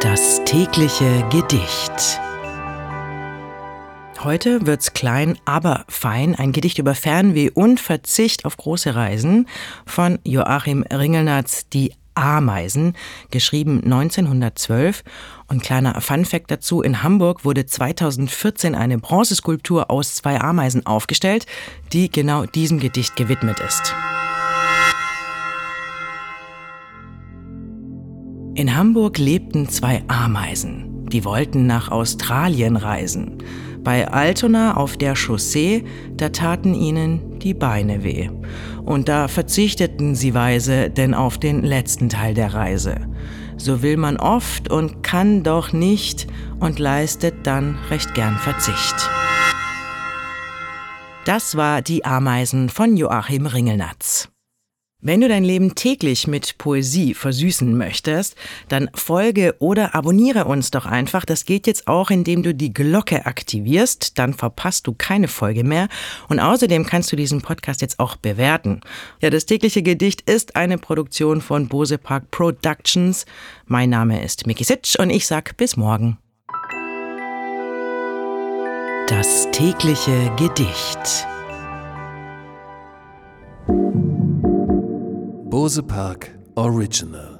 Das tägliche Gedicht. Heute wird's klein, aber fein. Ein Gedicht über Fernweh und Verzicht auf große Reisen von Joachim Ringelnatz, Die Ameisen, geschrieben 1912. Und kleiner Funfact dazu, in Hamburg wurde 2014 eine Bronzeskulptur aus zwei Ameisen aufgestellt, die genau diesem Gedicht gewidmet ist. In Hamburg lebten zwei Ameisen. Die wollten nach Australien reisen. Bei Altona auf der Chaussee, da taten ihnen die Beine weh. Und da verzichteten sie weise, denn auf den letzten Teil der Reise. So will man oft und kann doch nicht und leistet dann recht gern Verzicht. Das war Die Ameisen von Joachim Ringelnatz. Wenn du dein Leben täglich mit Poesie versüßen möchtest, dann folge oder abonniere uns doch einfach. Das geht jetzt auch, indem du die Glocke aktivierst. Dann verpasst du keine Folge mehr. Und außerdem kannst du diesen Podcast jetzt auch bewerten. Ja, das tägliche Gedicht ist eine Produktion von Bose Park Productions. Mein Name ist Miki Sitsch und ich sag bis morgen. Das tägliche Gedicht. Bose Park Original